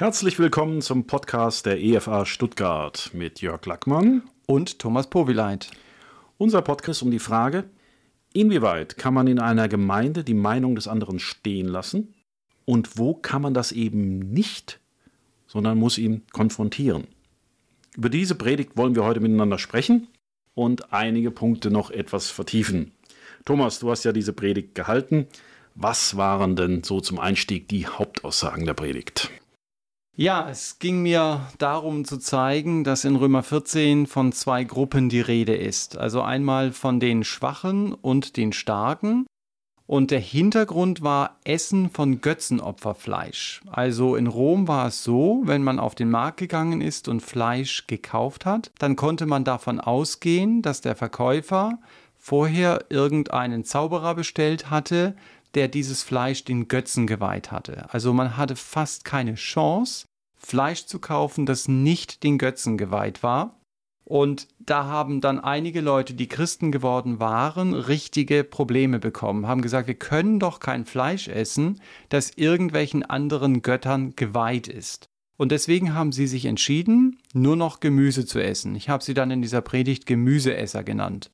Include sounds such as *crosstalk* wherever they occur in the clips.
Herzlich willkommen zum Podcast der EFA Stuttgart mit Jörg Lackmann und Thomas Powileit. Unser Podcast um die Frage, inwieweit kann man in einer Gemeinde die Meinung des anderen stehen lassen und wo kann man das eben nicht, sondern muss ihn konfrontieren. Über diese Predigt wollen wir heute miteinander sprechen und einige Punkte noch etwas vertiefen. Thomas, du hast ja diese Predigt gehalten. Was waren denn so zum Einstieg die Hauptaussagen der Predigt? Ja, es ging mir darum zu zeigen, dass in Römer 14 von zwei Gruppen die Rede ist. Also einmal von den Schwachen und den Starken. Und der Hintergrund war Essen von Götzenopferfleisch. Also in Rom war es so, wenn man auf den Markt gegangen ist und Fleisch gekauft hat, dann konnte man davon ausgehen, dass der Verkäufer vorher irgendeinen Zauberer bestellt hatte, der dieses Fleisch den Götzen geweiht hatte. Also man hatte fast keine Chance, Fleisch zu kaufen, das nicht den Götzen geweiht war. Und da haben dann einige Leute, die Christen geworden waren, richtige Probleme bekommen, haben gesagt, wir können doch kein Fleisch essen, das irgendwelchen anderen Göttern geweiht ist. Und deswegen haben sie sich entschieden, nur noch Gemüse zu essen. Ich habe sie dann in dieser Predigt Gemüseesser genannt.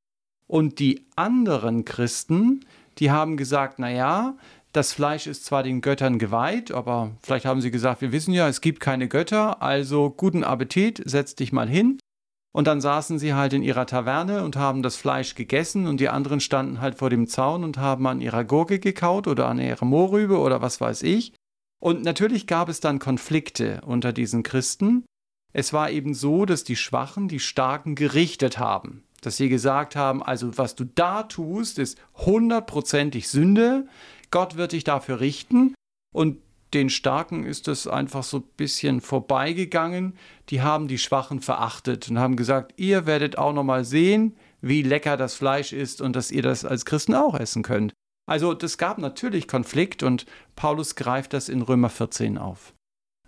Und die anderen Christen, die haben gesagt, na ja, das Fleisch ist zwar den Göttern geweiht, aber vielleicht haben sie gesagt, wir wissen ja, es gibt keine Götter, also guten Appetit, setz dich mal hin. Und dann saßen sie halt in ihrer Taverne und haben das Fleisch gegessen und die anderen standen halt vor dem Zaun und haben an ihrer Gurke gekaut oder an ihrer Mohrrübe oder was weiß ich. Und natürlich gab es dann Konflikte unter diesen Christen. Es war eben so, dass die Schwachen die Starken gerichtet haben dass sie gesagt haben, also was du da tust, ist hundertprozentig Sünde, Gott wird dich dafür richten und den Starken ist es einfach so ein bisschen vorbeigegangen. Die haben die Schwachen verachtet und haben gesagt, ihr werdet auch noch mal sehen, wie lecker das Fleisch ist und dass ihr das als Christen auch essen könnt. Also das gab natürlich Konflikt und Paulus greift das in Römer 14 auf.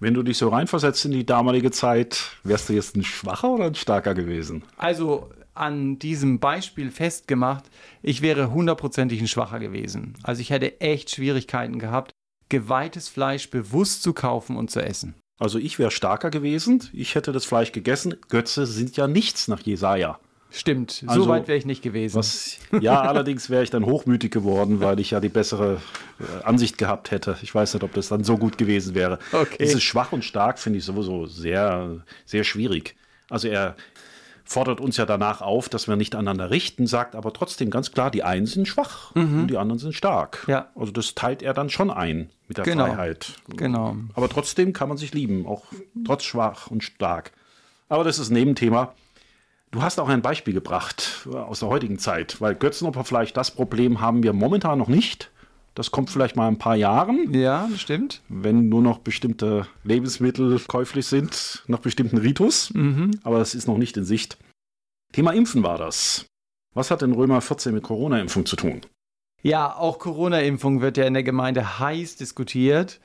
Wenn du dich so reinversetzt in die damalige Zeit, wärst du jetzt ein schwacher oder ein starker gewesen? Also an diesem Beispiel festgemacht, ich wäre hundertprozentig ein Schwacher gewesen. Also ich hätte echt Schwierigkeiten gehabt, geweihtes Fleisch bewusst zu kaufen und zu essen. Also ich wäre starker gewesen, ich hätte das Fleisch gegessen. Götze sind ja nichts nach Jesaja. Stimmt, also, so weit wäre ich nicht gewesen. Was, ja, *laughs* allerdings wäre ich dann hochmütig geworden, weil ich ja die bessere äh, Ansicht gehabt hätte. Ich weiß nicht, ob das dann so gut gewesen wäre. Okay. Dieses schwach und stark finde ich sowieso sehr, sehr schwierig. Also er fordert uns ja danach auf, dass wir nicht aneinander richten, sagt aber trotzdem ganz klar, die einen sind schwach mhm. und die anderen sind stark. Ja. Also das teilt er dann schon ein mit der genau. Freiheit. Genau. Aber trotzdem kann man sich lieben, auch trotz schwach und stark. Aber das ist ein Nebenthema. Du hast auch ein Beispiel gebracht aus der heutigen Zeit, weil Götzenopferfleisch, das Problem haben wir momentan noch nicht. Das kommt vielleicht mal in ein paar Jahren. Ja, stimmt. Wenn nur noch bestimmte Lebensmittel käuflich sind, nach bestimmten Ritus. Mhm. Aber das ist noch nicht in Sicht. Thema Impfen war das. Was hat denn Römer 14 mit Corona-Impfung zu tun? Ja, auch Corona-Impfung wird ja in der Gemeinde heiß diskutiert.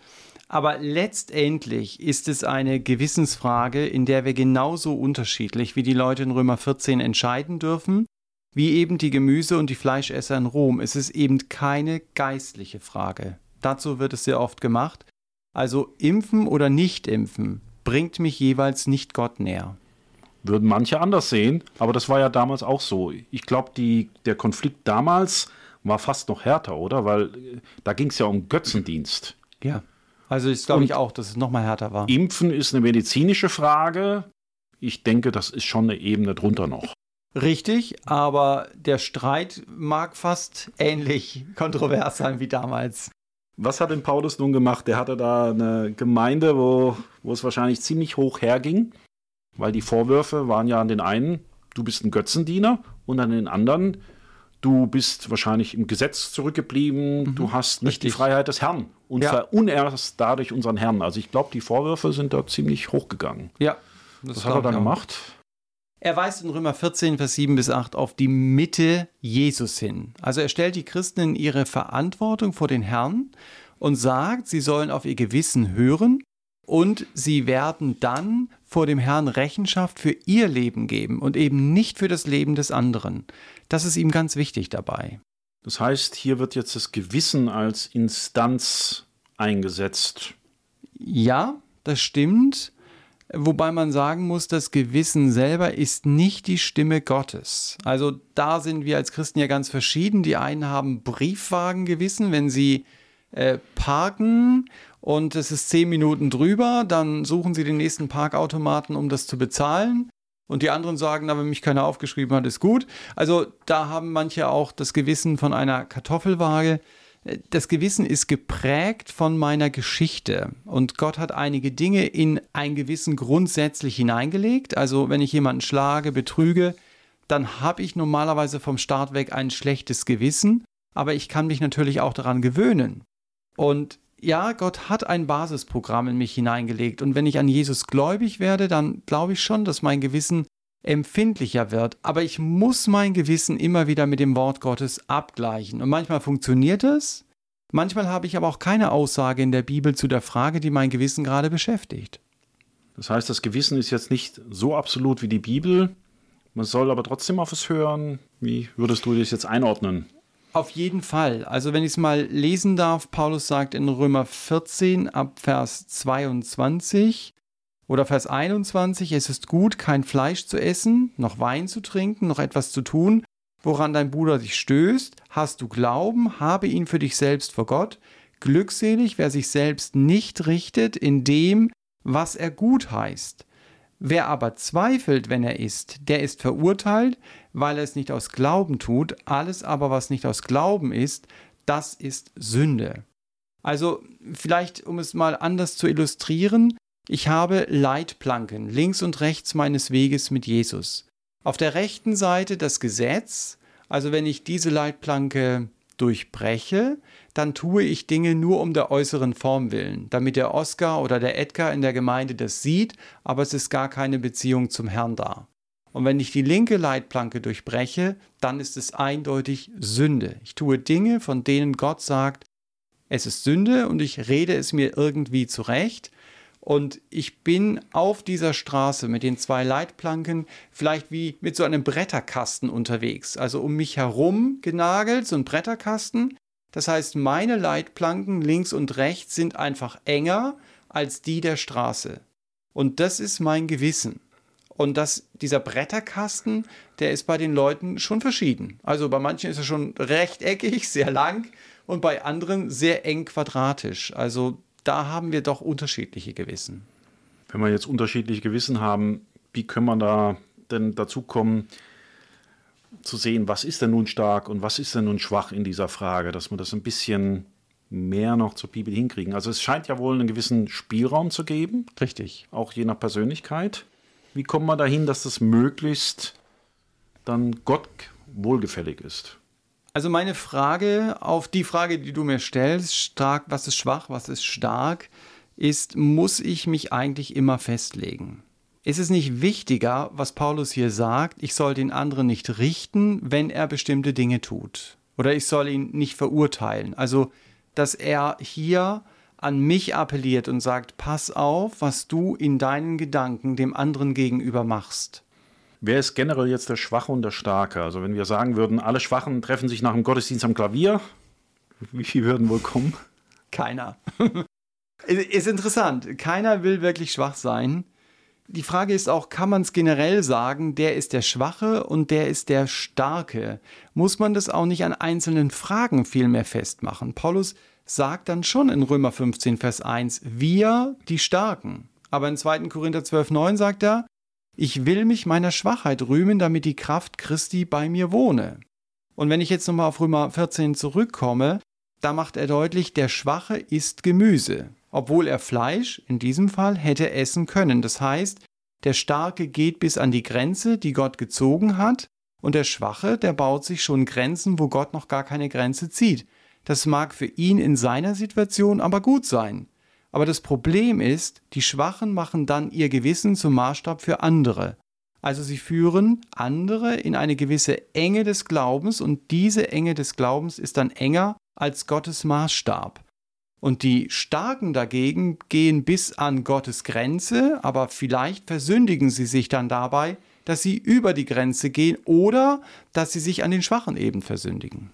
Aber letztendlich ist es eine Gewissensfrage, in der wir genauso unterschiedlich wie die Leute in Römer 14 entscheiden dürfen wie eben die Gemüse- und die Fleischesser in Rom ist es eben keine geistliche Frage. Dazu wird es sehr oft gemacht. Also impfen oder nicht impfen bringt mich jeweils nicht Gott näher. Würden manche anders sehen, aber das war ja damals auch so. Ich glaube, der Konflikt damals war fast noch härter, oder? Weil äh, da ging es ja um Götzendienst. Ja. Also ich glaube ich auch, dass es noch mal härter war. Impfen ist eine medizinische Frage. Ich denke, das ist schon eine Ebene drunter noch. Richtig, aber der Streit mag fast ähnlich kontrovers sein wie damals. Was hat denn Paulus nun gemacht? Der hatte da eine Gemeinde, wo, wo es wahrscheinlich ziemlich hoch herging, weil die Vorwürfe waren ja an den einen, du bist ein Götzendiener, und an den anderen, du bist wahrscheinlich im Gesetz zurückgeblieben, mhm. du hast nicht Richtig. die Freiheit des Herrn und ja. verunehrst dadurch unseren Herrn. Also ich glaube, die Vorwürfe sind da ziemlich hochgegangen. Ja. Das Was hat er dann gemacht? Er weist in Römer 14, Vers 7 bis 8 auf die Mitte Jesus hin. Also er stellt die Christen in ihre Verantwortung vor den Herrn und sagt, sie sollen auf ihr Gewissen hören und sie werden dann vor dem Herrn Rechenschaft für ihr Leben geben und eben nicht für das Leben des anderen. Das ist ihm ganz wichtig dabei. Das heißt, hier wird jetzt das Gewissen als Instanz eingesetzt. Ja, das stimmt. Wobei man sagen muss, das Gewissen selber ist nicht die Stimme Gottes. Also da sind wir als Christen ja ganz verschieden. Die einen haben Briefwagengewissen, wenn sie äh, parken und es ist zehn Minuten drüber, dann suchen sie den nächsten Parkautomaten, um das zu bezahlen. Und die anderen sagen, na, wenn mich keiner aufgeschrieben hat, ist gut. Also da haben manche auch das Gewissen von einer Kartoffelwaage. Das Gewissen ist geprägt von meiner Geschichte. Und Gott hat einige Dinge in ein Gewissen grundsätzlich hineingelegt. Also wenn ich jemanden schlage, betrüge, dann habe ich normalerweise vom Start weg ein schlechtes Gewissen. Aber ich kann mich natürlich auch daran gewöhnen. Und ja, Gott hat ein Basisprogramm in mich hineingelegt. Und wenn ich an Jesus gläubig werde, dann glaube ich schon, dass mein Gewissen empfindlicher wird. Aber ich muss mein Gewissen immer wieder mit dem Wort Gottes abgleichen. Und manchmal funktioniert es. Manchmal habe ich aber auch keine Aussage in der Bibel zu der Frage, die mein Gewissen gerade beschäftigt. Das heißt, das Gewissen ist jetzt nicht so absolut wie die Bibel. Man soll aber trotzdem auf es hören. Wie würdest du das jetzt einordnen? Auf jeden Fall. Also wenn ich es mal lesen darf, Paulus sagt in Römer 14 ab Vers 22 oder Vers 21, es ist gut, kein Fleisch zu essen, noch Wein zu trinken, noch etwas zu tun, woran dein Bruder dich stößt. Hast du Glauben, habe ihn für dich selbst vor Gott. Glückselig, wer sich selbst nicht richtet in dem, was er gut heißt. Wer aber zweifelt, wenn er isst, der ist verurteilt, weil er es nicht aus Glauben tut. Alles aber, was nicht aus Glauben ist, das ist Sünde. Also vielleicht, um es mal anders zu illustrieren, ich habe Leitplanken links und rechts meines Weges mit Jesus. Auf der rechten Seite das Gesetz, also wenn ich diese Leitplanke durchbreche, dann tue ich Dinge nur um der äußeren Form willen, damit der Oscar oder der Edgar in der Gemeinde das sieht, aber es ist gar keine Beziehung zum Herrn da. Und wenn ich die linke Leitplanke durchbreche, dann ist es eindeutig Sünde. Ich tue Dinge, von denen Gott sagt, es ist Sünde und ich rede es mir irgendwie zurecht. Und ich bin auf dieser Straße mit den zwei Leitplanken vielleicht wie mit so einem Bretterkasten unterwegs. Also um mich herum genagelt, so ein Bretterkasten. Das heißt, meine Leitplanken links und rechts sind einfach enger als die der Straße. Und das ist mein Gewissen. Und das, dieser Bretterkasten, der ist bei den Leuten schon verschieden. Also bei manchen ist er schon rechteckig, sehr lang und bei anderen sehr eng quadratisch. Also da haben wir doch unterschiedliche Gewissen. Wenn wir jetzt unterschiedliche Gewissen haben, wie können wir da denn dazu kommen, zu sehen, was ist denn nun stark und was ist denn nun schwach in dieser Frage, dass wir das ein bisschen mehr noch zur Bibel hinkriegen. Also es scheint ja wohl einen gewissen Spielraum zu geben. Richtig. Auch je nach Persönlichkeit. Wie kommt man dahin, dass das möglichst dann Gott wohlgefällig ist? Also meine Frage auf die Frage, die du mir stellst, stark, was ist schwach, was ist stark, ist, muss ich mich eigentlich immer festlegen? Ist es nicht wichtiger, was Paulus hier sagt, ich soll den anderen nicht richten, wenn er bestimmte Dinge tut? Oder ich soll ihn nicht verurteilen? Also, dass er hier an mich appelliert und sagt, pass auf, was du in deinen Gedanken dem anderen gegenüber machst. Wer ist generell jetzt der Schwache und der Starke? Also wenn wir sagen würden, alle Schwachen treffen sich nach dem Gottesdienst am Klavier, wie viele würden wohl kommen? Keiner. *laughs* ist interessant. Keiner will wirklich schwach sein. Die Frage ist auch, kann man es generell sagen, der ist der Schwache und der ist der Starke? Muss man das auch nicht an einzelnen Fragen vielmehr festmachen? Paulus sagt dann schon in Römer 15, Vers 1, wir die Starken. Aber in 2. Korinther 12, 9 sagt er, ich will mich meiner Schwachheit rühmen, damit die Kraft Christi bei mir wohne. Und wenn ich jetzt nochmal auf Römer 14 zurückkomme, da macht er deutlich, der Schwache isst Gemüse obwohl er Fleisch in diesem Fall hätte essen können. Das heißt, der Starke geht bis an die Grenze, die Gott gezogen hat, und der Schwache, der baut sich schon Grenzen, wo Gott noch gar keine Grenze zieht. Das mag für ihn in seiner Situation aber gut sein. Aber das Problem ist, die Schwachen machen dann ihr Gewissen zum Maßstab für andere. Also sie führen andere in eine gewisse Enge des Glaubens und diese Enge des Glaubens ist dann enger als Gottes Maßstab. Und die Starken dagegen gehen bis an Gottes Grenze, aber vielleicht versündigen sie sich dann dabei, dass sie über die Grenze gehen oder dass sie sich an den Schwachen eben versündigen.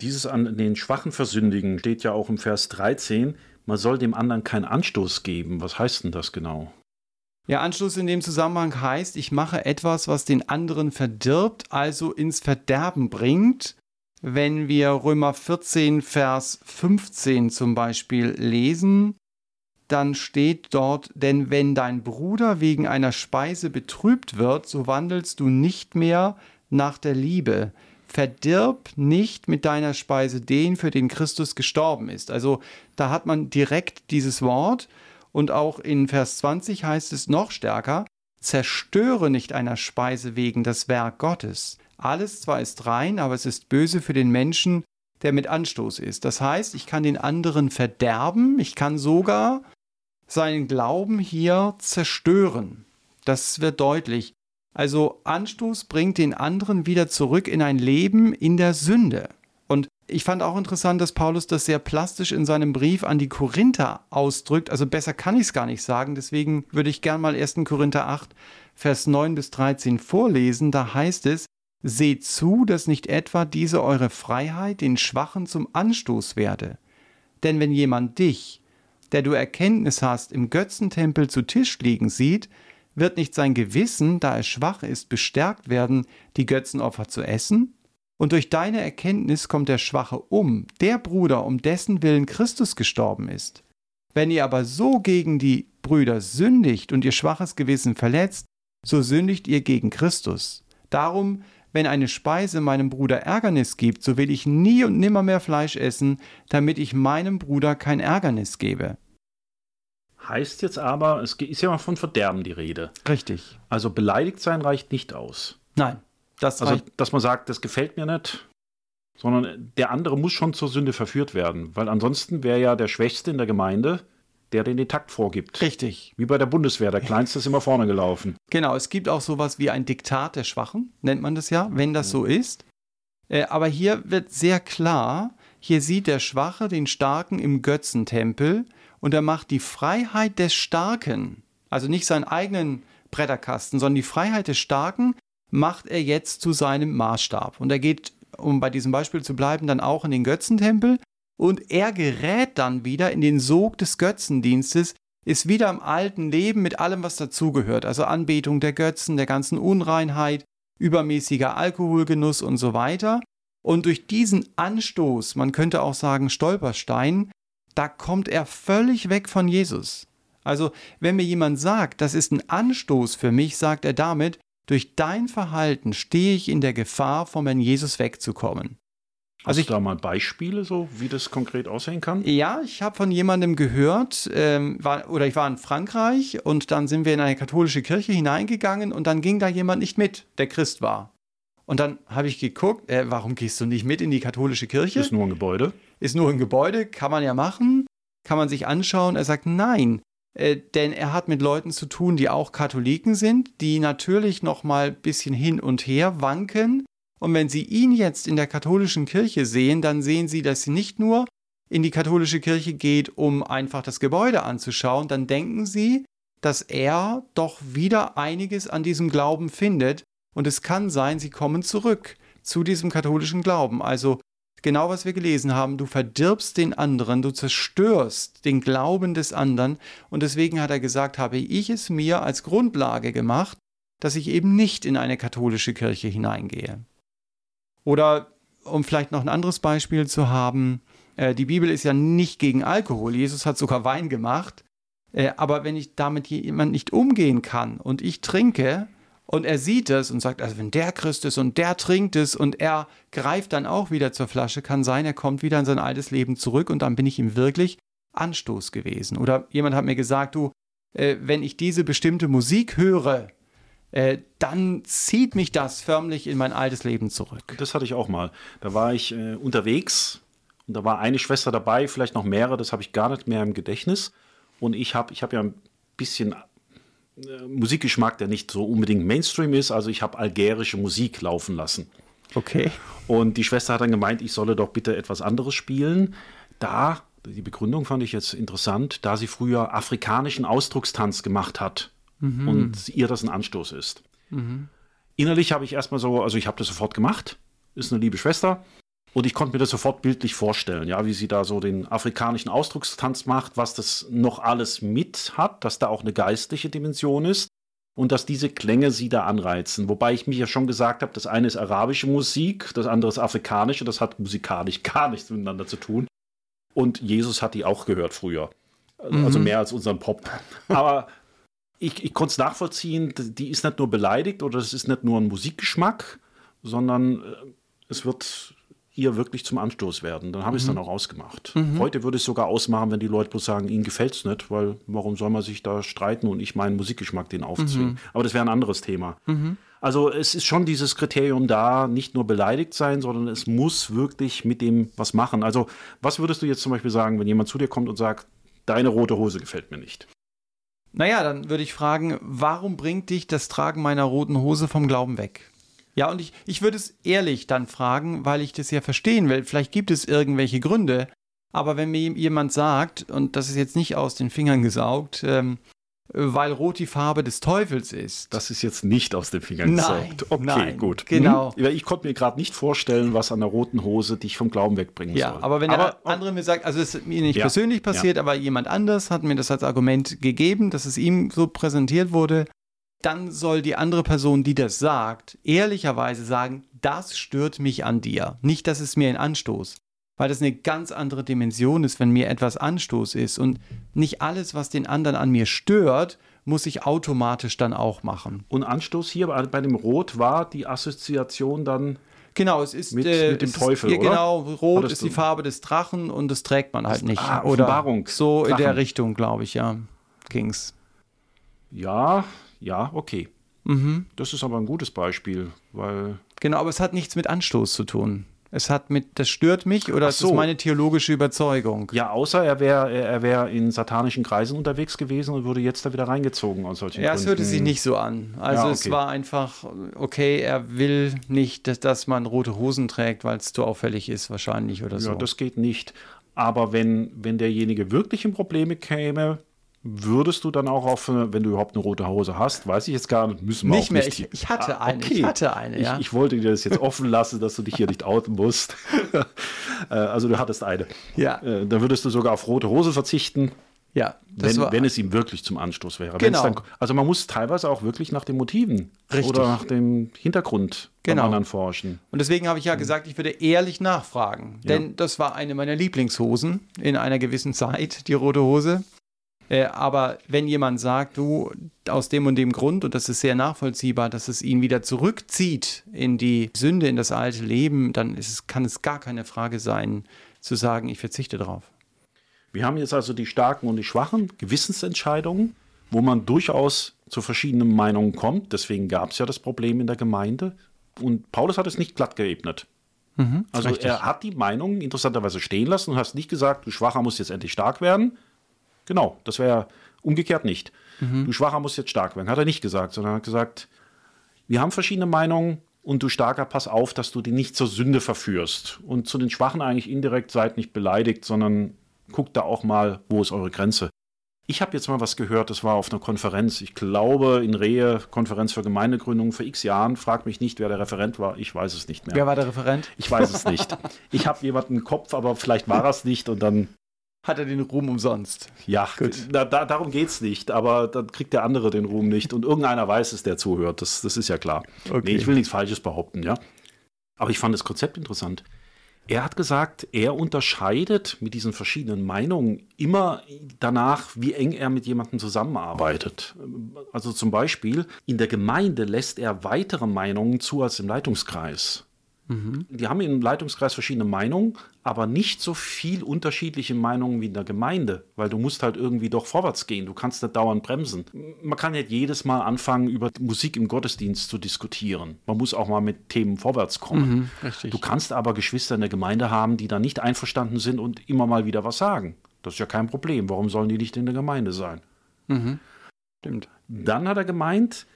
Dieses an den Schwachen versündigen steht ja auch im Vers 13. man soll dem anderen keinen Anstoß geben. Was heißt denn das genau? Ja, Anstoß in dem Zusammenhang heißt, ich mache etwas, was den anderen verdirbt, also ins Verderben bringt. Wenn wir Römer 14, Vers 15 zum Beispiel lesen, dann steht dort, denn wenn dein Bruder wegen einer Speise betrübt wird, so wandelst du nicht mehr nach der Liebe. Verdirb nicht mit deiner Speise den, für den Christus gestorben ist. Also da hat man direkt dieses Wort und auch in Vers 20 heißt es noch stärker, zerstöre nicht einer Speise wegen das Werk Gottes. Alles zwar ist rein, aber es ist böse für den Menschen, der mit Anstoß ist. Das heißt, ich kann den anderen verderben, ich kann sogar seinen Glauben hier zerstören. Das wird deutlich. Also Anstoß bringt den anderen wieder zurück in ein Leben in der Sünde. Und ich fand auch interessant, dass Paulus das sehr plastisch in seinem Brief an die Korinther ausdrückt. Also besser kann ich es gar nicht sagen. Deswegen würde ich gern mal 1. Korinther 8, Vers 9 bis 13 vorlesen. Da heißt es, Seht zu, dass nicht etwa diese eure Freiheit den Schwachen zum Anstoß werde. Denn wenn jemand dich, der du Erkenntnis hast, im Götzentempel zu Tisch liegen sieht, wird nicht sein Gewissen, da es schwach ist, bestärkt werden, die Götzenopfer zu essen? Und durch deine Erkenntnis kommt der Schwache um, der Bruder, um dessen Willen Christus gestorben ist. Wenn ihr aber so gegen die Brüder sündigt und ihr schwaches Gewissen verletzt, so sündigt ihr gegen Christus. Darum, wenn eine Speise meinem Bruder Ärgernis gibt, so will ich nie und nimmer mehr Fleisch essen, damit ich meinem Bruder kein Ärgernis gebe. Heißt jetzt aber, es ist ja mal von Verderben die Rede. Richtig. Also beleidigt sein reicht nicht aus. Nein. Das also, dass man sagt, das gefällt mir nicht, sondern der andere muss schon zur Sünde verführt werden, weil ansonsten wäre ja der Schwächste in der Gemeinde, der den Takt vorgibt. Richtig. Wie bei der Bundeswehr, der Kleinste ist immer vorne gelaufen. *laughs* Genau, es gibt auch sowas wie ein Diktat der Schwachen, nennt man das ja, wenn das so ist. Äh, aber hier wird sehr klar, hier sieht der Schwache den Starken im Götzentempel und er macht die Freiheit des Starken, also nicht seinen eigenen Bretterkasten, sondern die Freiheit des Starken macht er jetzt zu seinem Maßstab. Und er geht, um bei diesem Beispiel zu bleiben, dann auch in den Götzentempel und er gerät dann wieder in den Sog des Götzendienstes, ist wieder im alten Leben mit allem, was dazugehört, also Anbetung der Götzen, der ganzen Unreinheit, übermäßiger Alkoholgenuss und so weiter. Und durch diesen Anstoß, man könnte auch sagen Stolperstein, da kommt er völlig weg von Jesus. Also, wenn mir jemand sagt, das ist ein Anstoß für mich, sagt er damit, durch dein Verhalten stehe ich in der Gefahr, vom Herrn Jesus wegzukommen. Also Hast du da mal Beispiele, so wie das konkret aussehen kann? Ja, ich habe von jemandem gehört, ähm, war, oder ich war in Frankreich und dann sind wir in eine katholische Kirche hineingegangen und dann ging da jemand nicht mit, der Christ war. Und dann habe ich geguckt, äh, warum gehst du nicht mit in die katholische Kirche? Ist nur ein Gebäude. Ist nur ein Gebäude, kann man ja machen, kann man sich anschauen. Er sagt, nein, äh, denn er hat mit Leuten zu tun, die auch Katholiken sind, die natürlich noch mal ein bisschen hin und her wanken. Und wenn sie ihn jetzt in der katholischen Kirche sehen, dann sehen sie, dass sie nicht nur in die katholische Kirche geht, um einfach das Gebäude anzuschauen, dann denken sie, dass er doch wieder einiges an diesem Glauben findet. Und es kann sein, sie kommen zurück zu diesem katholischen Glauben. Also genau was wir gelesen haben, du verdirbst den anderen, du zerstörst den Glauben des anderen und deswegen hat er gesagt, habe ich es mir als Grundlage gemacht, dass ich eben nicht in eine katholische Kirche hineingehe. Oder um vielleicht noch ein anderes Beispiel zu haben, äh, die Bibel ist ja nicht gegen Alkohol, Jesus hat sogar Wein gemacht, äh, aber wenn ich damit jemand nicht umgehen kann und ich trinke, und er sieht es und sagt, also wenn der Christ ist und der trinkt es und er greift dann auch wieder zur Flasche, kann sein, er kommt wieder in sein altes Leben zurück und dann bin ich ihm wirklich Anstoß gewesen. Oder jemand hat mir gesagt, du, äh, wenn ich diese bestimmte Musik höre, äh, dann zieht mich das förmlich in mein altes Leben zurück. Das hatte ich auch mal. Da war ich äh, unterwegs und da war eine Schwester dabei, vielleicht noch mehrere, das habe ich gar nicht mehr im Gedächtnis. Und ich habe ich hab ja ein bisschen Musikgeschmack, der nicht so unbedingt Mainstream ist. Also ich habe algerische Musik laufen lassen. Okay. Und die Schwester hat dann gemeint, ich solle doch bitte etwas anderes spielen. Da, die Begründung fand ich jetzt interessant, da sie früher afrikanischen Ausdruckstanz gemacht hat mhm. und ihr das ein Anstoß ist. Mhm. Innerlich habe ich erstmal so, also ich habe das sofort gemacht, ist eine liebe Schwester. Und ich konnte mir das sofort bildlich vorstellen, ja, wie sie da so den afrikanischen Ausdruckstanz macht, was das noch alles mit hat, dass da auch eine geistliche Dimension ist und dass diese Klänge sie da anreizen. Wobei ich mich ja schon gesagt habe, das eine ist arabische Musik, das andere ist afrikanische, das hat musikalisch *laughs* gar nichts miteinander zu tun. Und Jesus hat die auch gehört früher. Also mhm. mehr als unseren Pop. Aber ich, ich konnte es nachvollziehen, die ist nicht nur beleidigt oder es ist nicht nur ein Musikgeschmack, sondern äh, es wird ihr wirklich zum Anstoß werden. Dann habe mhm. ich es dann auch ausgemacht. Mhm. Heute würde ich es sogar ausmachen, wenn die Leute bloß sagen, ihnen gefällt es nicht, weil warum soll man sich da streiten und ich meinen Musikgeschmack den aufzwingen. Mhm. Aber das wäre ein anderes Thema. Mhm. Also es ist schon dieses Kriterium da, nicht nur beleidigt sein, sondern es muss wirklich mit dem was machen. Also was würdest du jetzt zum Beispiel sagen, wenn jemand zu dir kommt und sagt, deine rote Hose gefällt mir nicht? Naja, dann würde ich fragen, warum bringt dich das Tragen meiner roten Hose vom Glauben weg? Ja, und ich, ich würde es ehrlich dann fragen, weil ich das ja verstehen will. Vielleicht gibt es irgendwelche Gründe. Aber wenn mir jemand sagt, und das ist jetzt nicht aus den Fingern gesaugt, ähm, weil Rot die Farbe des Teufels ist. Das ist jetzt nicht aus den Fingern nein, gesaugt. Okay, nein, gut. Genau. Hm? Ich konnte mir gerade nicht vorstellen, was an der roten Hose dich vom Glauben wegbringen ja, soll. Aber wenn aber, der andere mir sagt, also es ist mir nicht ja, persönlich passiert, ja. aber jemand anders hat mir das als Argument gegeben, dass es ihm so präsentiert wurde, dann soll die andere Person, die das sagt, ehrlicherweise sagen, das stört mich an dir. Nicht, dass es mir ein Anstoß. Weil das eine ganz andere Dimension ist, wenn mir etwas Anstoß ist. Und nicht alles, was den anderen an mir stört, muss ich automatisch dann auch machen. Und Anstoß hier bei dem Rot war die Assoziation dann Genau, es ist mit, äh, mit dem Teufel, ist, oder? Genau, rot ist die Farbe des Drachen und das trägt man halt nicht. Ah, Offenbarung. so Drachen. in der Richtung, glaube ich, ja. Kings. Ja, ja, okay. Mhm. Das ist aber ein gutes Beispiel, weil. Genau, aber es hat nichts mit Anstoß zu tun. Es hat mit, das stört mich oder so. das ist meine theologische Überzeugung. Ja, außer er wäre er wär in satanischen Kreisen unterwegs gewesen und würde jetzt da wieder reingezogen aus solchen Ja, Gründen. es hörte sich nicht so an. Also ja, okay. es war einfach, okay, er will nicht, dass, dass man rote Hosen trägt, weil es zu auffällig ist, wahrscheinlich oder so. Ja, das geht nicht. Aber wenn, wenn derjenige wirklich in Probleme käme, Würdest du dann auch auf, wenn du überhaupt eine rote Hose hast, weiß ich jetzt gar nicht, müssen wir nicht auch mehr. Nicht. Ich, ich hatte ah, eine. Okay. Ich hatte eine. Ja. Ich, ich, wollte dir das jetzt offen lassen, dass du dich hier nicht outen musst. *laughs* Äh, also du hattest eine. Ja. Äh, dann würdest du sogar auf rote Hose verzichten. Ja, wenn, wenn es ihm wirklich zum Anstoß wäre. Genau. Dann, also man muss teilweise auch wirklich nach den Motiven Richtig. oder nach dem Hintergrund genau. anderen forschen. Und deswegen habe ich ja gesagt, ich würde ehrlich nachfragen. Denn ja. das war eine meiner Lieblingshosen in einer gewissen Zeit, die rote Hose. Äh, aber wenn jemand sagt, du, aus dem und dem Grund, und das ist sehr nachvollziehbar, dass es ihn wieder zurückzieht in die Sünde, in das alte Leben, dann es, kann es gar keine Frage sein, zu sagen, ich verzichte darauf. Wir haben jetzt also die starken und die schwachen Gewissensentscheidungen, wo man durchaus zu verschiedenen Meinungen kommt. Deswegen gab es ja das Problem in der Gemeinde. Und Paulus hat es nicht glatt geebnet. Mhm, also richtig. er hat die Meinung interessanterweise stehen lassen und hat nicht gesagt, du Schwacher musst jetzt endlich stark werden, Genau, das wäre umgekehrt nicht. Mhm. Du Schwacher musst jetzt stark werden. Hat er nicht gesagt, sondern hat gesagt, wir haben verschiedene Meinungen und du Starker, pass auf, dass du die nicht zur Sünde verführst. Und zu den Schwachen eigentlich indirekt seid nicht beleidigt, sondern guckt da auch mal, wo ist eure Grenze. Ich habe jetzt mal was gehört, das war auf einer Konferenz, ich glaube in Rehe, Konferenz für Gemeindegründung vor x Jahren. Frag mich nicht, wer der Referent war, ich weiß es nicht mehr. Wer war der Referent? Ich weiß es nicht. ich habe jemanden im Kopf, aber vielleicht war er es nicht und dann hat er den Ruhm umsonst. Ja, Gut. Da, da, darum geht es nicht, aber dann kriegt der andere den Ruhm nicht und irgendeiner weiß es, der zuhört. Das, das ist ja klar. Okay. Nee, ich will nichts Falsches behaupten, ja. Aber ich fand das Konzept interessant. Er hat gesagt, er unterscheidet mit diesen verschiedenen Meinungen immer danach, wie eng er mit jemandem zusammenarbeitet. Also zum Beispiel, in der Gemeinde lässt er weitere Meinungen zu als im Leitungskreis. Mhm. Die haben im Leitungskreis verschiedene Meinungen, aber nicht so viel unterschiedliche Meinungen wie in der Gemeinde, weil du musst halt irgendwie doch vorwärts gehen. Du kannst nicht dauernd bremsen. Man kann nicht jedes Mal anfangen, über Musik im Gottesdienst zu diskutieren. Man muss auch mal mit Themen vorwärts kommen. Mhm, du kannst aber Geschwister in der Gemeinde haben, die da nicht einverstanden sind und immer mal wieder was sagen. Das ist ja kein Problem. Warum sollen die nicht in der Gemeinde sein? Mhm. Stimmt. Dann hat er gemeint,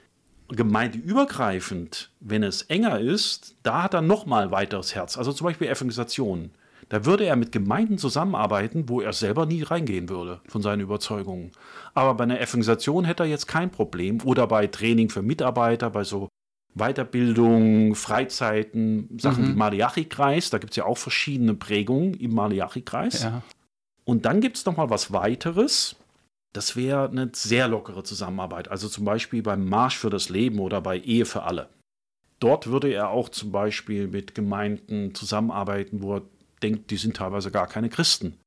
gemeindeübergreifend, wenn es enger ist, da hat er nochmal weiteres Herz. Also zum Beispiel Evangelisation. Da würde er mit Gemeinden zusammenarbeiten, wo er selber nie reingehen würde von seinen Überzeugungen. Aber bei einer Evangelisation hätte er jetzt kein Problem. Oder bei Training für Mitarbeiter, bei so Weiterbildung, Freizeiten, Sachen mhm. wie Malachi-Kreis. Da gibt es ja auch verschiedene Prägungen im Malachi-Kreis. Ja. Und dann gibt es noch mal was weiteres. Das wäre eine sehr lockere Zusammenarbeit. Also zum Beispiel beim Marsch für das Leben oder bei Ehe für alle. Dort würde er auch zum Beispiel mit Gemeinden zusammenarbeiten, wo er denkt, die sind teilweise gar keine Christen.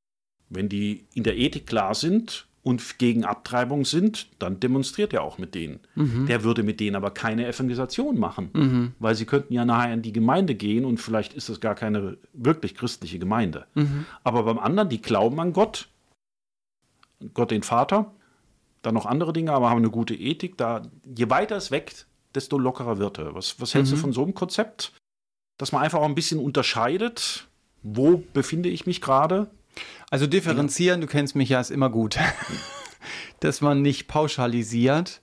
Wenn die in der Ethik klar sind und gegen Abtreibung sind, dann demonstriert er auch mit denen. Mhm. Der würde mit denen aber keine Evangelisation machen, mhm. weil sie könnten ja nachher in die Gemeinde gehen und vielleicht ist das gar keine wirklich christliche Gemeinde. Mhm. Aber beim anderen, die glauben an Gott, Gott den Vater, dann noch andere Dinge, aber haben eine gute Ethik. Da, je weiter es weg, desto lockerer wird er. Was, was hältst du mhm. von so einem Konzept? Dass man einfach auch ein bisschen unterscheidet, wo befinde ich mich gerade? Also differenzieren, ja. du kennst mich ja, ist immer gut. *laughs* Dass man nicht pauschalisiert.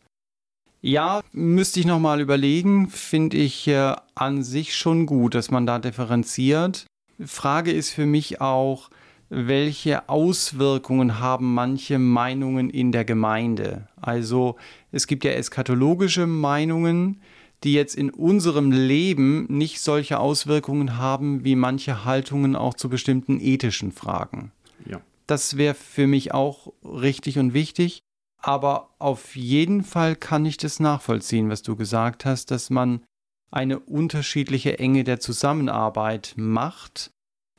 Ja, müsste ich nochmal überlegen, finde ich äh, an sich schon gut, dass man da differenziert. Frage ist für mich auch, welche Auswirkungen haben manche Meinungen in der Gemeinde? Also es gibt ja eskatologische Meinungen, die jetzt in unserem Leben nicht solche Auswirkungen haben wie manche Haltungen auch zu bestimmten ethischen Fragen. Ja. Das wäre für mich auch richtig und wichtig. Aber auf jeden Fall kann ich das nachvollziehen, was du gesagt hast, dass man eine unterschiedliche Enge der Zusammenarbeit macht,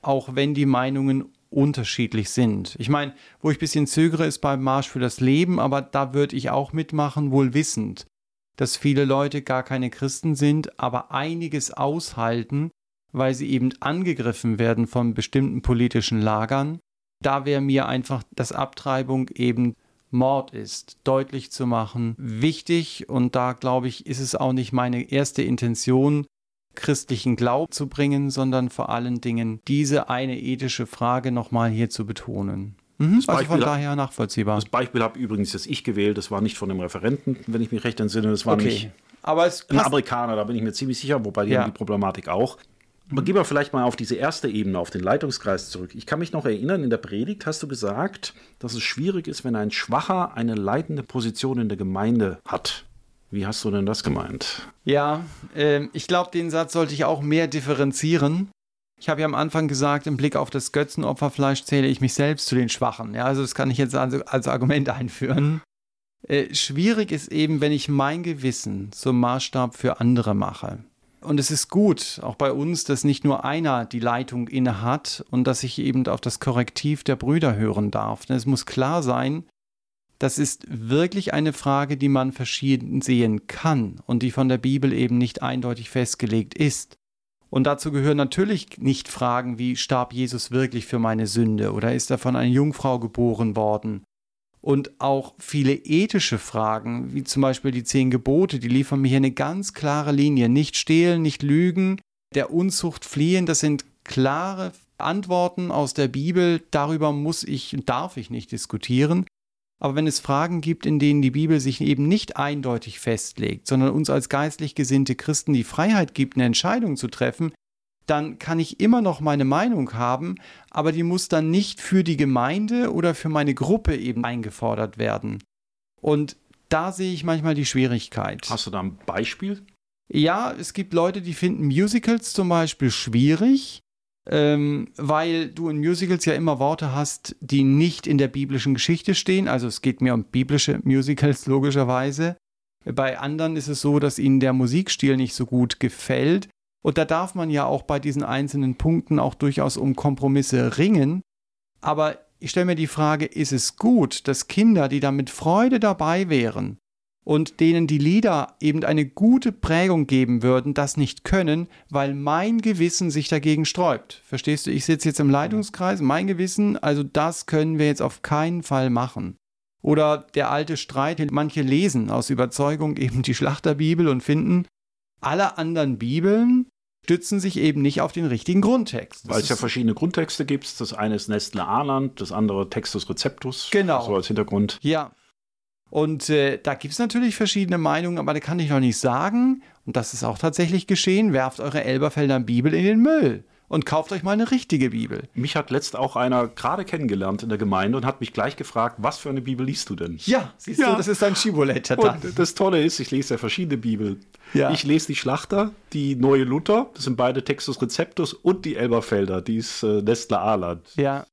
auch wenn die Meinungen unterschiedlich sind. Ich meine, wo ich ein bisschen zögere, ist beim Marsch für das Leben, aber da würde ich auch mitmachen, wohl wissend, dass viele Leute gar keine Christen sind, aber einiges aushalten, weil sie eben angegriffen werden von bestimmten politischen Lagern. Da wäre mir einfach, dass Abtreibung eben Mord ist, deutlich zu machen, wichtig und da glaube ich, ist es auch nicht meine erste Intention, christlichen Glauben zu bringen, sondern vor allen Dingen diese eine ethische Frage nochmal hier zu betonen. Mhm, also von daher nachvollziehbar. Das Beispiel habe übrigens das ich gewählt, das war nicht von dem Referenten, wenn ich mich recht entsinne, das war okay. nicht Aber ein Amerikaner, da bin ich mir ziemlich sicher, wobei die ja. haben die Problematik auch. Aber gehen wir vielleicht mal auf diese erste Ebene, auf den Leitungskreis zurück. Ich kann mich noch erinnern, in der Predigt hast du gesagt, dass es schwierig ist, wenn ein Schwacher eine leitende Position in der Gemeinde hat. Wie hast du denn das gemeint? Ja, äh, ich glaube, den Satz sollte ich auch mehr differenzieren. Ich habe ja am Anfang gesagt, im Blick auf das Götzenopferfleisch zähle ich mich selbst zu den Schwachen. Ja, also das kann ich jetzt als, als Argument *laughs* einführen. Äh, schwierig ist eben, wenn ich mein Gewissen zum Maßstab für andere mache. Und es ist gut, auch bei uns, dass nicht nur einer die Leitung inne hat und dass ich eben auf das Korrektiv der Brüder hören darf. Denn es muss klar sein, das ist wirklich eine Frage, die man verschieden sehen kann und die von der Bibel eben nicht eindeutig festgelegt ist. Und dazu gehören natürlich nicht Fragen wie starb Jesus wirklich für meine Sünde oder ist er von einer Jungfrau geboren worden? Und auch viele ethische Fragen, wie zum Beispiel die zehn Gebote, die liefern mir hier eine ganz klare Linie. Nicht stehlen, nicht lügen, der Unzucht fliehen, das sind klare Antworten aus der Bibel. Darüber muss ich, darf ich nicht diskutieren. Aber wenn es Fragen gibt, in denen die Bibel sich eben nicht eindeutig festlegt, sondern uns als geistlich gesinnte Christen die Freiheit gibt, eine Entscheidung zu treffen, dann kann ich immer noch meine Meinung haben, aber die muss dann nicht für die Gemeinde oder für meine Gruppe eben eingefordert werden. Und da sehe ich manchmal die Schwierigkeit. Hast du da ein Beispiel? Ja, es gibt Leute, die finden Musicals zum Beispiel schwierig, ähm, weil du in Musicals ja immer Worte hast, die nicht in der biblischen Geschichte stehen. Also es geht mir um biblische Musicals *laughs* logischerweise. Bei anderen ist es so, dass ihnen der Musikstil nicht so gut gefällt. Und da darf man ja auch bei diesen einzelnen Punkten auch durchaus um Kompromisse ringen. Aber ich stelle mir die Frage, ist es gut, dass Kinder, die da mit Freude dabei wären, und denen die Lieder eben eine gute Prägung geben würden, das nicht können, weil mein Gewissen sich dagegen sträubt. Verstehst du? Ich sitze jetzt im Leitungskreis, mein Gewissen, also das können wir jetzt auf keinen Fall machen. Oder der alte Streit, manche lesen aus Überzeugung eben die Schlachterbibel und finden, alle anderen Bibeln stützen sich eben nicht auf den richtigen Grundtext. Weil es ja verschiedene Grundtexte gibt. Das eine ist Nestle Arland, das andere Textus Receptus. Genau. So als Hintergrund. Ja, und äh, da gibt es natürlich verschiedene Meinungen, aber da kann ich noch nicht sagen, und das ist auch tatsächlich geschehen, werft eure Elberfelder Bibel in den Müll und kauft euch mal eine richtige Bibel. Mich hat letzt auch einer gerade kennengelernt in der Gemeinde und hat mich gleich gefragt, was für eine Bibel liest du denn? Ja, siehst ja. du, das ist ein Schibolett. Das Tolle ist, ich lese ja verschiedene Bibeln. Ja. Ich lese die Schlachter, die Neue Luther, das sind beide Textus Receptus und die Elberfelder, die ist äh, Nestler Ahland. Ja.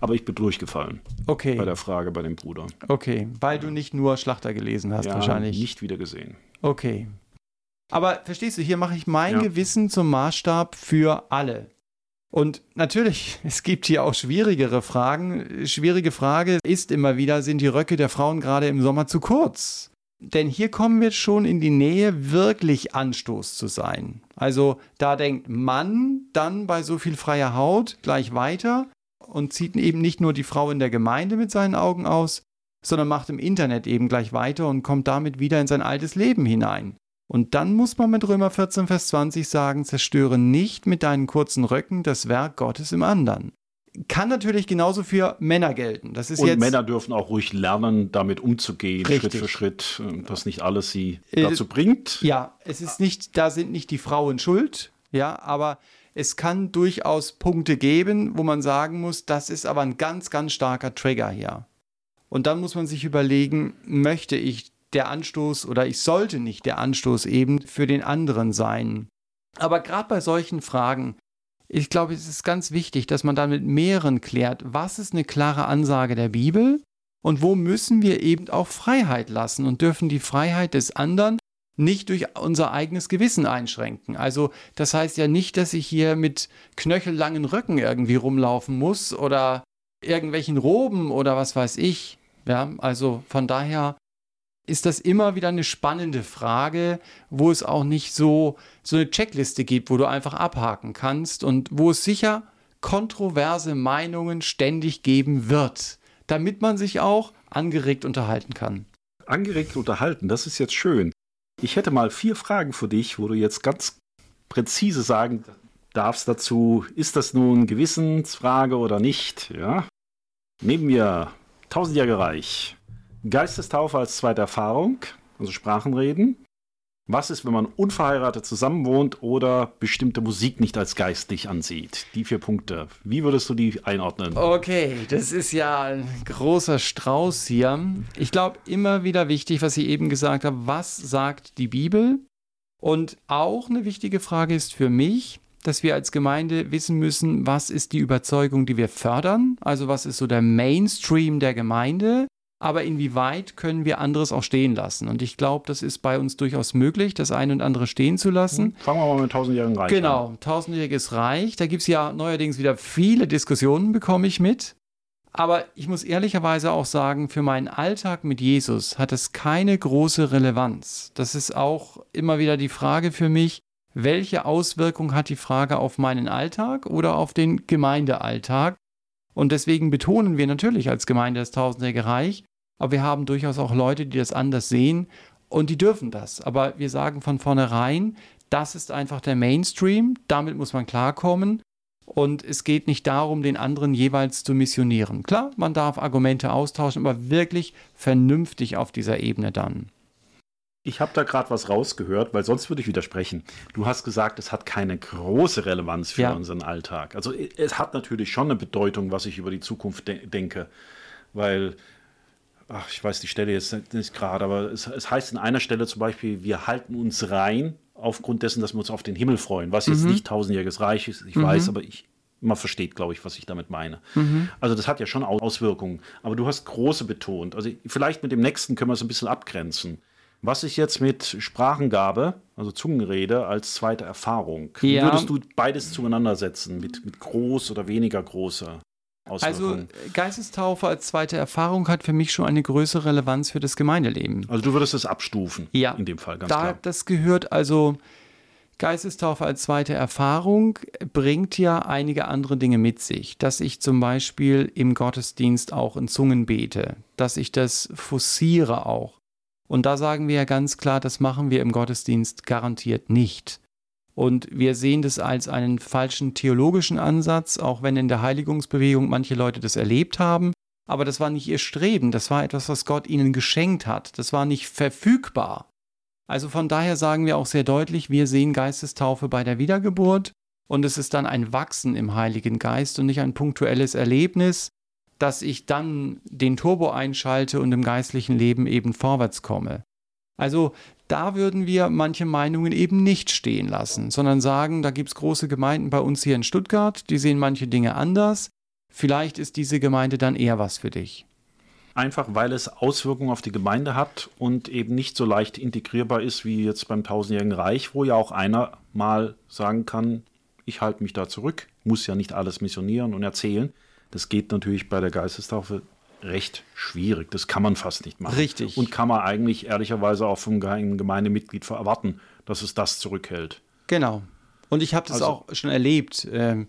Aber ich bin durchgefallen. Okay. Bei der Frage bei dem Bruder. Okay, weil du nicht nur Schlachter gelesen hast, ja, wahrscheinlich. Nicht wieder gesehen. Okay. Aber verstehst du, hier mache ich mein ja. Gewissen zum Maßstab für alle. Und natürlich, *laughs* es gibt hier auch schwierigere Fragen. Schwierige Frage ist immer wieder, sind die Röcke der Frauen gerade im Sommer zu kurz? Denn hier kommen wir schon in die Nähe, wirklich Anstoß zu sein. Also da denkt Mann dann bei so viel freier Haut gleich weiter und zieht eben nicht nur die Frau in der Gemeinde mit seinen Augen aus, sondern macht im Internet eben gleich weiter und kommt damit wieder in sein altes Leben hinein. Und dann muss man mit Römer 14, Vers 20 sagen, zerstöre nicht mit deinen kurzen Röcken das Werk Gottes im anderen. Kann natürlich genauso für Männer gelten. Das ist und jetzt Männer dürfen auch ruhig lernen, damit umzugehen, richtig. Schritt für Schritt, äh, dass nicht alles sie äh, dazu bringt. Ja, es ist nicht, da sind nicht die Frauen schuld, ja, aber es kann durchaus Punkte geben, wo man sagen muss, das ist aber ein ganz, ganz starker Trigger hier. Und dann muss man sich überlegen, möchte ich der Anstoß oder ich sollte nicht der Anstoß eben für den anderen sein. Aber gerade bei solchen Fragen, ich glaube, es ist ganz wichtig, dass man dann mit mehreren klärt, was ist eine klare Ansage der Bibel und wo müssen wir eben auch Freiheit lassen und dürfen die Freiheit des anderen nicht durch unser eigenes Gewissen einschränken. Also das heißt ja nicht, dass ich hier mit knöchellangen Röcken irgendwie rumlaufen muss oder irgendwelchen Roben oder was weiß ich. Ja, also von daher ist das immer wieder eine spannende Frage, wo es auch nicht so, so eine Checkliste gibt, wo du einfach abhaken kannst und wo es sicher kontroverse Meinungen ständig geben wird, damit man sich auch angeregt unterhalten kann. Angeregt unterhalten, das ist jetzt schön. Ich hätte mal vier Fragen für dich, wo du jetzt ganz präzise sagen darfst dazu, ist das nun Gewissensfrage oder nicht? Ja? Nehmen wir Tausendjährige Reich. Geistestaufe als zweite Erfahrung, also Sprachenreden. Was ist, wenn man unverheiratet zusammenwohnt oder bestimmte Musik nicht als geistlich ansieht? Die vier Punkte. Wie würdest du die einordnen? Okay, das ist ja ein großer Strauß hier. Ich glaube, immer wieder wichtig, was ich eben gesagt habe, was sagt die Bibel? Und auch eine wichtige Frage ist für mich, dass wir als Gemeinde wissen müssen, was ist die Überzeugung, die wir fördern? Also was ist so der Mainstream der Gemeinde? Aber inwieweit können wir anderes auch stehen lassen? Und ich glaube, das ist bei uns durchaus möglich, das eine und andere stehen zu lassen. Fangen wir mal mit tausendjährigen Reich genau, an. tausendjähriges Reich. Da gibt es ja neuerdings wieder viele Diskussionen, bekomme ich mit. Aber ich muss ehrlicherweise auch sagen, für meinen Alltag mit Jesus hat es keine große Relevanz. Das ist auch immer wieder die Frage für mich, welche Auswirkung hat die Frage auf meinen Alltag oder auf den Gemeindealltag? Und deswegen betonen wir natürlich als Gemeinde das Tausendjährige Reich, aber wir haben durchaus auch Leute, die das anders sehen und die dürfen das. Aber wir sagen von vornherein, das ist einfach der Mainstream, damit muss man klarkommen. Und es geht nicht darum, den anderen jeweils zu missionieren. Klar, man darf Argumente austauschen, aber wirklich vernünftig auf dieser Ebene dann. Ich habe da gerade was rausgehört, weil sonst würde ich widersprechen. Du hast gesagt, es hat keine große Relevanz für ja. unseren Alltag. Also es hat natürlich schon eine Bedeutung, was ich über die Zukunft de denke, weil, ach, ich weiß die Stelle jetzt nicht gerade, aber es, es, heißt in einer Stelle zum Beispiel, wir halten uns rein aufgrund dessen, dass wir uns auf den Himmel freuen, was jetzt mhm. nicht tausendjähriges Reich ist, ich mhm. weiß, aber ich, man versteht, glaube ich, was ich damit meine. Mhm. Also das hat ja schon Auswirkungen. Aber du hast große betont. Also vielleicht mit dem nächsten können wir es ein bisschen abgrenzen. Was ist jetzt mit Sprachengabe, also Zungenrede, als zweite Erfahrung? Ja. würdest du beides zueinander setzen, mit, mit groß oder weniger großer also Geistestaufe als zweite Erfahrung hat für mich schon eine größere Relevanz für das Gemeindeleben. Also du würdest es abstufen ja, in dem Fall, ganz da, klar. Das gehört also, Geistestaufe als zweite Erfahrung bringt ja einige andere Dinge mit sich. Dass ich zum Beispiel im Gottesdienst auch in Zungen bete, dass ich das forciere auch, und da sagen wir ja ganz klar, das machen wir im Gottesdienst garantiert nicht. Und wir sehen das als einen falschen theologischen Ansatz, auch wenn in der Heiligungsbewegung manche Leute das erlebt haben. Aber das war nicht ihr Streben, das war etwas, was Gott ihnen geschenkt hat. Das war nicht verfügbar. Also von daher sagen wir auch sehr deutlich, wir sehen Geistestaufe bei der Wiedergeburt und es ist dann ein Wachsen im Heiligen Geist und nicht ein punktuelles Erlebnis, dass ich dann den Turbo einschalte und im geistlichen Leben eben vorwärts komme. Also da würden wir manche Meinungen eben nicht stehen lassen, sondern sagen, da gibt es große Gemeinden bei uns hier in Stuttgart, die sehen manche Dinge anders. Vielleicht ist diese Gemeinde dann eher was für dich. Einfach weil es Auswirkungen auf die Gemeinde hat und eben nicht so leicht integrierbar ist wie jetzt beim tausendjährigen Reich, wo ja auch einer mal sagen kann, ich halte mich da zurück, muss ja nicht alles missionieren und erzählen. Das geht natürlich bei der Geistestaufe recht schwierig. Das kann man fast nicht machen. Richtig. Und kann man eigentlich ehrlicherweise auch vom Gemeindemitglied erwarten, dass es das zurückhält. Genau. Und ich habe das also, auch schon erlebt. Ähm,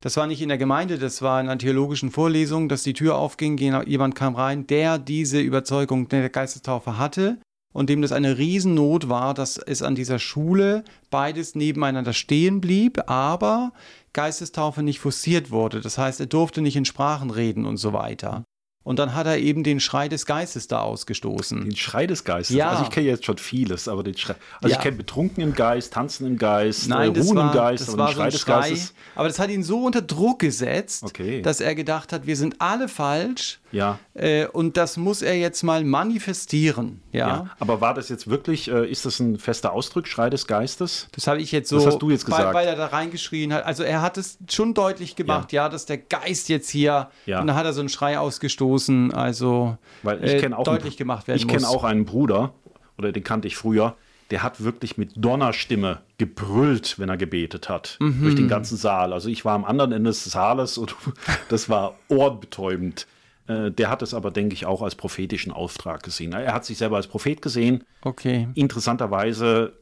das war nicht in der Gemeinde, das war in einer theologischen Vorlesung, dass die Tür aufging, jemand kam rein, der diese Überzeugung der Geistestaufe hatte und dem das eine Riesennot war, dass es an dieser Schule beides nebeneinander stehen blieb, aber Geistestaufe nicht forciert wurde. Das heißt, er durfte nicht in Sprachen reden und so weiter. Und dann hat er eben den Schrei des Geistes da ausgestoßen. Den Schrei des Geistes? Ja. Also ich kenne jetzt schon vieles, aber den Schrei. Also ja. ich kenne Betrunken im Geist, Tanzen im Geist, Nein, äh, Ruhen war, im Geist, das aber war den Schrei so des Schrei, Geistes. Aber das hat ihn so unter Druck gesetzt, okay. dass er gedacht hat, wir sind alle falsch. Ja. Äh, und das muss er jetzt mal manifestieren. Ja. ja. Aber war das jetzt wirklich, äh, ist das ein fester Ausdruck, Schrei des Geistes? Das habe ich jetzt so. Das hast du jetzt gesagt. Weil, weil, er da reingeschrien hat. Also er hat es schon deutlich gemacht, ja, ja dass der Geist jetzt hier. Ja. Und dann hat er so einen Schrei ausgestoßen. Also weil ich äh, auch deutlich einen, gemacht werden Ich kenne auch einen Bruder, oder den kannte ich früher, der hat wirklich mit Donnerstimme gebrüllt, wenn er gebetet hat, Mhm. durch den ganzen Saal. Also ich war am anderen Ende des Saales und *laughs* das war ohrenbetäubend. Äh, Der hat es aber, denke ich, auch als prophetischen Auftrag gesehen. Er hat sich selber als Prophet gesehen. Okay. Interessanterweise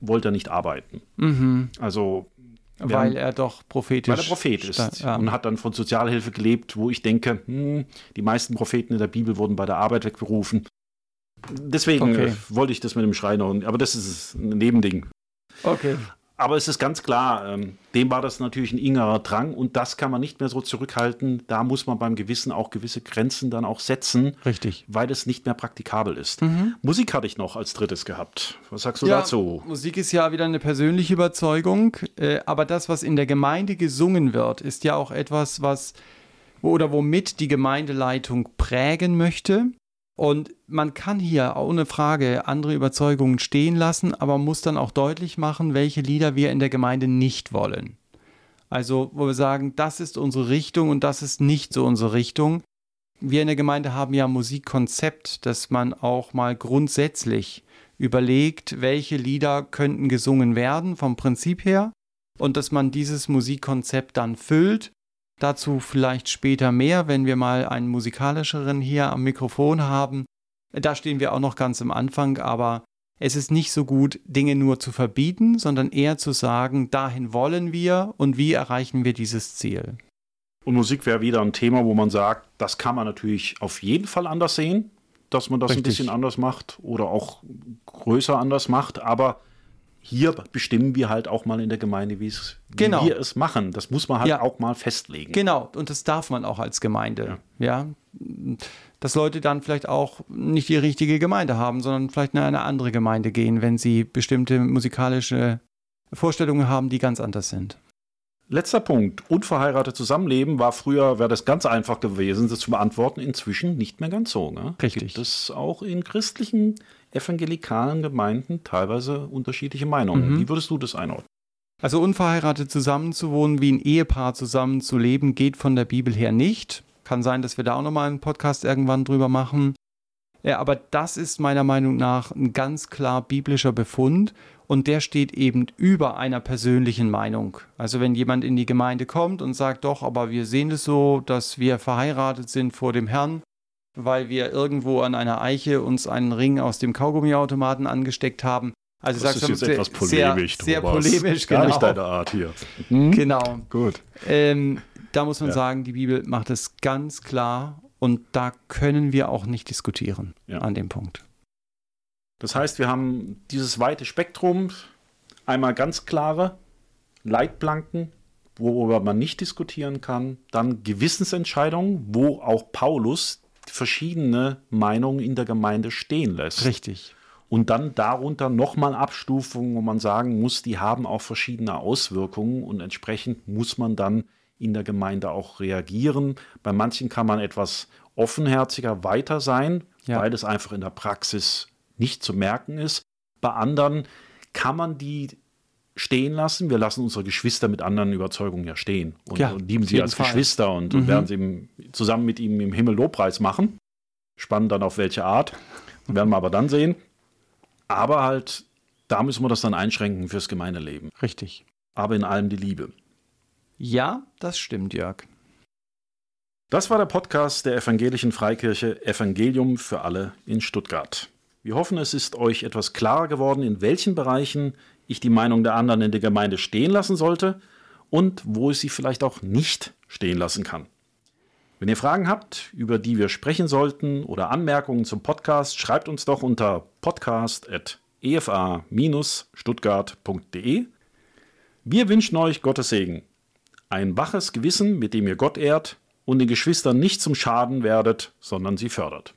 wollte er nicht arbeiten. Mhm. Also Weil er doch prophetisch weil er Prophet ist ja. und hat dann von Sozialhilfe gelebt, wo ich denke, hm, die meisten Propheten in der Bibel wurden bei der Arbeit wegberufen. Deswegen Okay. wollte ich das mit dem Schreiner, aber das ist ein Nebending. Okay. Aber es ist ganz klar, ähm, dem war das natürlich ein ingerer Drang und das kann man nicht mehr so zurückhalten. Da muss man beim Gewissen auch gewisse Grenzen dann auch setzen, Richtig. weil es nicht mehr praktikabel ist. Musik hatte ich noch als drittes gehabt. Was sagst du Ja, dazu? Musik ist ja wieder eine persönliche Überzeugung, äh, aber das, was in der Gemeinde gesungen wird, ist ja auch etwas, was oder womit die Gemeindeleitung prägen möchte. Und man kann hier ohne Frage andere Überzeugungen stehen lassen, aber muss dann auch deutlich machen, welche Lieder wir in der Gemeinde nicht wollen. Also, wo wir sagen, das ist unsere Richtung und das ist nicht so unsere Richtung. Wir in der Gemeinde haben ja ein Musikkonzept, dass man auch mal grundsätzlich überlegt, welche Lieder könnten gesungen werden vom Prinzip her und dass man dieses Musikkonzept dann füllt. Dazu vielleicht später mehr, wenn wir mal einen musikalischeren hier am Mikrofon haben. Da stehen wir auch noch ganz am Anfang, aber es ist nicht so gut, Dinge nur zu verbieten, sondern eher zu sagen, dahin wollen wir und wie erreichen wir dieses Ziel. Und Musik wäre wieder ein Thema, wo man sagt, das kann man natürlich auf jeden Fall anders sehen, dass man das ein Richtig. bisschen anders macht oder auch größer anders macht. Aber hier bestimmen wir halt auch mal in der Gemeinde, wie, es, Genau. wie wir es machen. Das muss man halt Ja. auch mal festlegen. Genau, und das darf man auch als Gemeinde. Ja. Dass Leute dann vielleicht auch nicht die richtige Gemeinde haben, sondern vielleicht in eine andere Gemeinde gehen, wenn sie bestimmte musikalische Vorstellungen haben, die ganz anders sind. Letzter Punkt. Unverheiratet zusammenleben war früher, wäre das ganz einfach gewesen, das zu beantworten. Inzwischen nicht mehr ganz so. Ne? Richtig. Gibt es auch in christlichen, evangelikalen Gemeinden teilweise unterschiedliche Meinungen. Mhm. Wie würdest du das einordnen? Also unverheiratet zusammenzuwohnen, wie ein Ehepaar zusammenzuleben, geht von der Bibel her nicht. Kann sein, dass wir da auch nochmal einen Podcast irgendwann drüber machen. Ja, aber das ist meiner Meinung nach ein ganz klar biblischer Befund und der steht eben über einer persönlichen Meinung. Also wenn jemand in die Gemeinde kommt und sagt, doch, aber wir sehen es so, dass wir verheiratet sind vor dem Herrn, weil wir irgendwo an einer Eiche uns einen Ring aus dem Kaugummiautomaten angesteckt haben. Also Das sagst ist du, jetzt sehr, etwas polemisch, sehr, sehr polemisch, Gar genau. nicht deine Art hier. Genau. Gut. Ähm, da muss man Ja. sagen, die Bibel macht es ganz klar und da können wir auch nicht diskutieren Ja. an dem Punkt. Das heißt, wir haben dieses weite Spektrum, einmal ganz klare Leitplanken, worüber man nicht diskutieren kann, dann Gewissensentscheidungen, wo auch Paulus verschiedene Meinungen in der Gemeinde stehen lässt. Richtig. Und dann darunter nochmal Abstufungen, wo man sagen muss, die haben auch verschiedene Auswirkungen und entsprechend muss man dann in der Gemeinde auch reagieren. Bei manchen kann man etwas offenherziger weiter sein, ja. weil es einfach in der Praxis nicht zu merken ist. Bei anderen kann man die stehen lassen. Wir lassen unsere Geschwister mit anderen Überzeugungen ja stehen und, ja, und lieben sie als Fall. Geschwister und, mhm. und werden sie zusammen mit ihm im Himmel Lobpreis machen. Spannend dann auf welche Art. Werden wir aber dann sehen. Aber halt, da müssen wir das dann einschränken fürs Gemeindeleben. Richtig. Aber in allem die Liebe. Ja, das stimmt, Jörg. Das war der Podcast der Evangelischen Freikirche Evangelium für alle in Stuttgart. Wir hoffen, es ist euch etwas klarer geworden, in welchen Bereichen ich die Meinung der anderen in der Gemeinde stehen lassen sollte und wo ich sie vielleicht auch nicht stehen lassen kann. Wenn ihr Fragen habt, über die wir sprechen sollten oder Anmerkungen zum Podcast, schreibt uns doch unter podcast.efa-stuttgart.de. Wir wünschen euch Gottes Segen, ein waches Gewissen, mit dem ihr Gott ehrt und den Geschwistern nicht zum Schaden werdet, sondern sie fördert.